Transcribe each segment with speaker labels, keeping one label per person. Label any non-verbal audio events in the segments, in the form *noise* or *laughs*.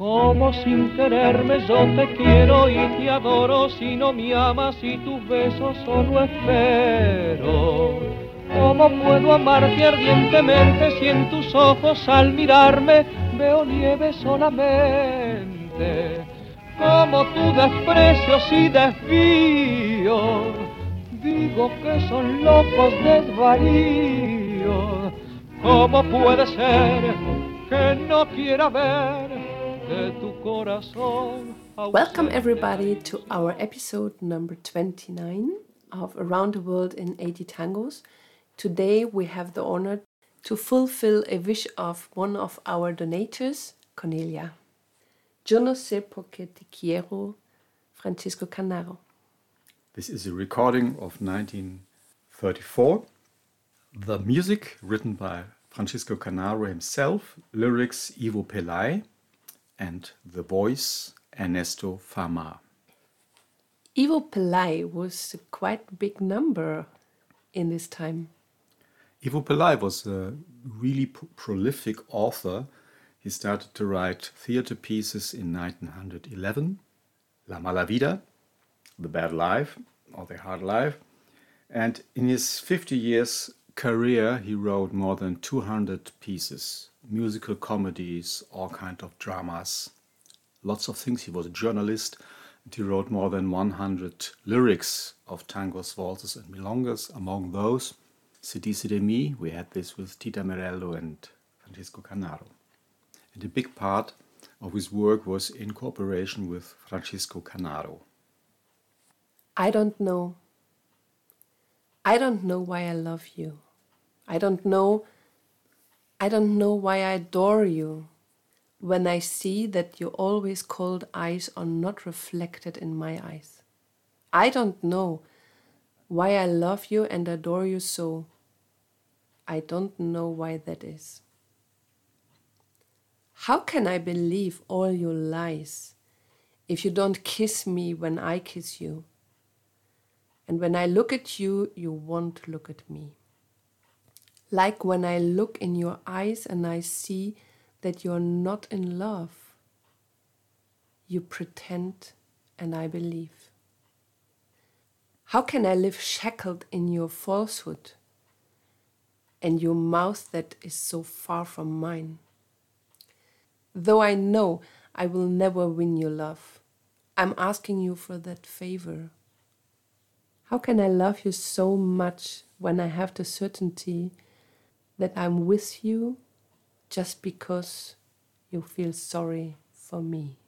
Speaker 1: Como sin quererme yo te quiero y te adoro si no me amas y tus besos solo espero. ¿Cómo puedo amarte ardientemente si en tus ojos al mirarme veo nieve solamente? Como tu desprecio si desvío, digo que son locos desvaríos. ¿Cómo puede ser que no quiera ver?
Speaker 2: Welcome, everybody, to our episode number 29 of Around the World in 80 Tangos. Today, we have the honor to fulfill a wish of one of our donators, Cornelia. Yo no sé por qué te quiero, Francisco Canaro.
Speaker 3: This is a recording of 1934. The music written by Francisco Canaro himself, lyrics Ivo Pelay, and the voice Ernesto Fama.
Speaker 2: Ivo Pelay was a quite big number in this time.
Speaker 3: Ivo Pelay was a really pro- prolific author. He started to write theater pieces in 1911, La Mala Vida, The Bad Life, or The Hard Life. And in his 50 years career, he wrote more than 200 pieces, musical comedies, all kind of dramas, lots of things. He was a journalist, and he wrote more than 100 lyrics of tangos, waltzes, and milongas. Among those, Se dice de mi, we had this with Tita Merello and Francisco Canaro. And a big part of his work was in cooperation with Francisco Canaro.
Speaker 2: I don't know. I don't know why I love you. I don't know. I don't know why I adore you. When I see that your always cold eyes are not reflected in my eyes. I don't know why I love you and adore you so. I don't know why that is. How can I believe all your lies if you don't kiss me when I kiss you? And when I look at you, you won't look at me. Like when I look in your eyes and I see that you're not in love. You pretend and I believe. How can I live shackled in your falsehood and your mouth that is so far from mine? Though I know I will never win your love, I'm asking you for that favor. How can I love you so much when I have the certainty that I'm with you just because you feel sorry for me?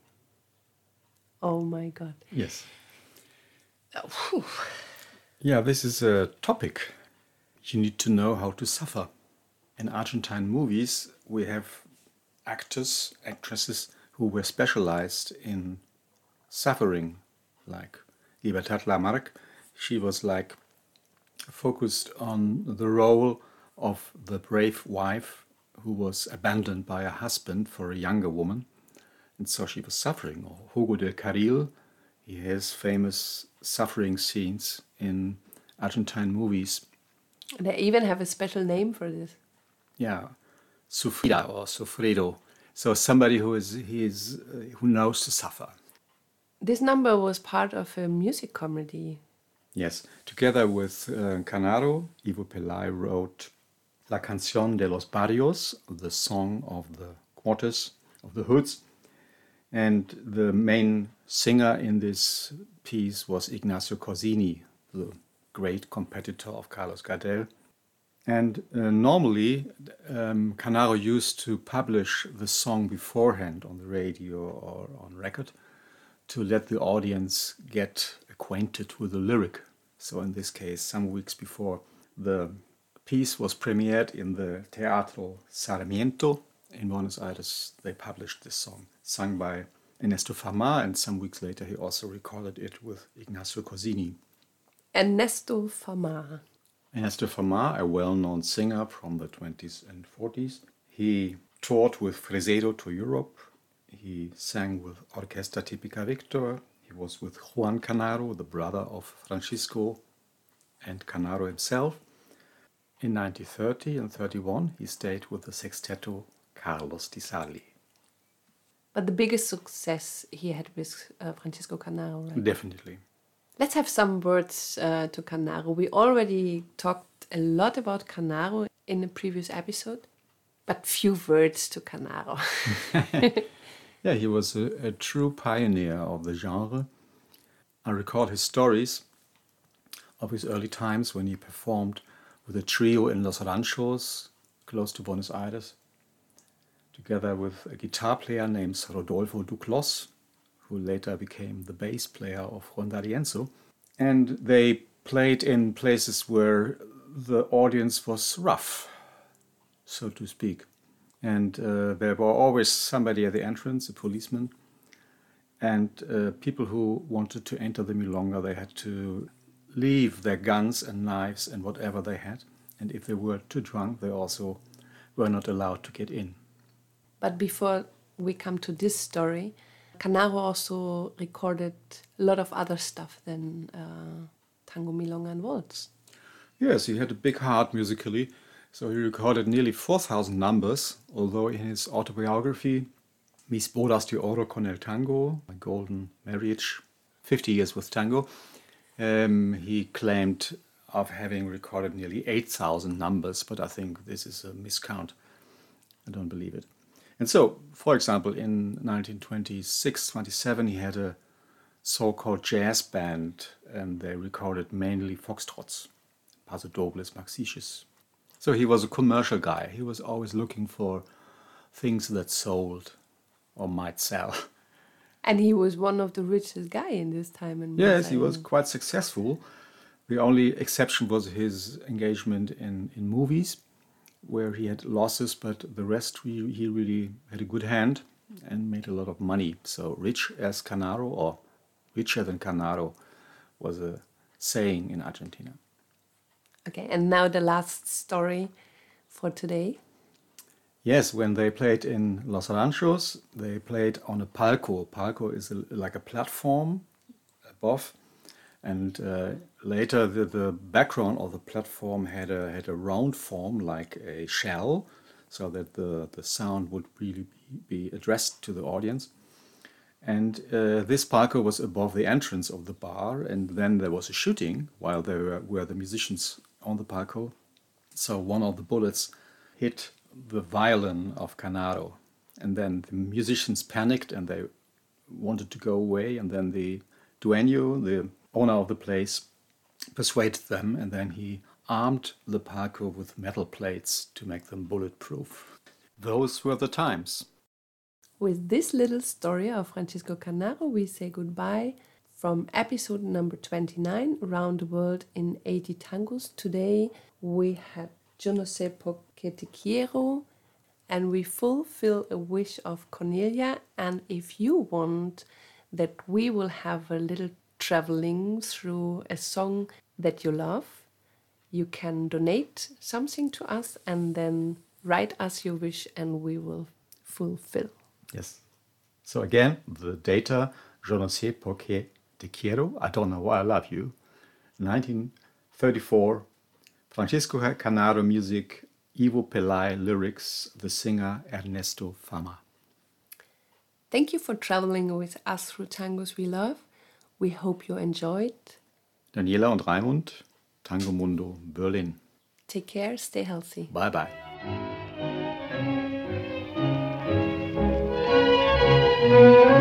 Speaker 2: Oh my God.
Speaker 3: Yes. Oh, yeah, this is a topic. You need to know how to suffer. In Argentine movies, we have actors, actresses who were specialized in suffering, like Libertad Lamarque. She was like focused on the role of the brave wife who was abandoned by her husband for a younger woman, and so she was suffering. Or Hugo del Carril, he has famous suffering scenes in Argentine movies.
Speaker 2: They even have a special name for this.
Speaker 3: Yeah, sufrida or sufrido. So somebody who is he is uh, who knows to suffer.
Speaker 2: This number was part of a music comedy.
Speaker 3: Yes, together with uh, Canaro, Ivo Pelay wrote La Canción de los Barrios, the song of the quarters of the hoods, and the main singer in this piece was Ignacio Corsini, the great competitor of Carlos Gardel. And uh, normally, um, Canaro used to publish the song beforehand on the radio or on record to let the audience get acquainted with the lyric. So, in this case, some weeks before the piece was premiered in the Teatro Sarmiento in Buenos Aires, they published this song, sung by Ernesto Fama, and some weeks later he also recorded it with Ignacio Corsini.
Speaker 2: Ernesto Fama.
Speaker 3: Ernesto Fama, a well known singer from the 20s and 40s, he toured with Fresedo to Europe. He sang with Orquesta Típica Victor. He was with Juan Canaro, the brother of Francisco and Canaro himself. In 1930 and 31, he stayed with the sexteto Carlos Di Sarli.
Speaker 2: But the biggest success he had with uh, Francisco Canaro, right?
Speaker 3: Definitely.
Speaker 2: Let's have some words uh, to Canaro. We already talked a lot about Canaro in the previous episode, but few words to Canaro. *laughs* *laughs*
Speaker 3: Yeah, he was a, a true pioneer of the genre. I recall his stories of his early times when he performed with a trio in Los Ranchos, close to Buenos Aires, together with a guitar player named Rodolfo Duclos, who later became the bass player of Ronda Rienzo. And they played in places where the audience was rough, so to speak. And uh, there were always somebody at the entrance, a policeman. And uh, people who wanted to enter the milonga, they had to leave their guns and knives and whatever they had. And if they were too drunk, they also were not allowed to get in.
Speaker 2: But before we come to this story, Canaro also recorded a lot of other stuff than uh, tango, milonga, and waltz.
Speaker 3: Yes, he had a big heart musically, so he recorded nearly 4,000 numbers, although in his autobiography, Mis bodas de oro con el tango, My Golden Marriage, 50 Years with Tango, um, he claimed of having recorded nearly 8,000 numbers, but I think this is a miscount. I don't believe it. And so, for example, in 1926 27, he had a so called jazz band, and they recorded mainly foxtrots, pasodobles, maxixes. So he was a commercial guy. He was always looking for things that sold or might sell. *laughs*
Speaker 2: And he was one of the richest guy in this time. In
Speaker 3: Yes, he was quite successful. The only exception was his engagement in, in movies, where he had losses, but the rest he, he really had a good hand and made a lot of money. So rich as Canaro, or richer than Canaro, was a saying in Argentina.
Speaker 2: Okay, and now the last story for today.
Speaker 3: Yes, when they played in Los Ranchos, they played on a palco. Palco is a, like a platform above, and uh, later the, the background of the platform had a had a round form like a shell, so that the the sound would really be, be addressed to the audience. And uh, this palco was above the entrance of the bar, and then there was a shooting while there were, were the musicians on the palco. So one of the bullets hit the violin of Canaro, and then the musicians panicked and they wanted to go away, and then the dueño, the owner of the place, persuaded them, and then he armed the palco with metal plates to make them bulletproof. Those were the times.
Speaker 2: With this little story of Francisco Canaro, we say goodbye from episode number 29, Around the World in 80 Tangos. Today we have Yo no sé por qué te quiero, and we fulfill a wish of Cornelia. And if you want that we will have a little traveling through a song that you love, you can donate something to us and then write us your wish and we will fulfill.
Speaker 3: Yes. So again, the data, yo no sé por qué te quiero, I don't know why I love you. 1934, Francisco Canaro music, Ivo Pelay lyrics, the singer Ernesto Fama.
Speaker 2: Thank you for traveling with us through tangos we love. We hope you enjoyed.
Speaker 3: Daniela und Raimund, Tango Mundo, Berlin.
Speaker 2: Take care, stay healthy.
Speaker 3: Bye bye.
Speaker 1: Thank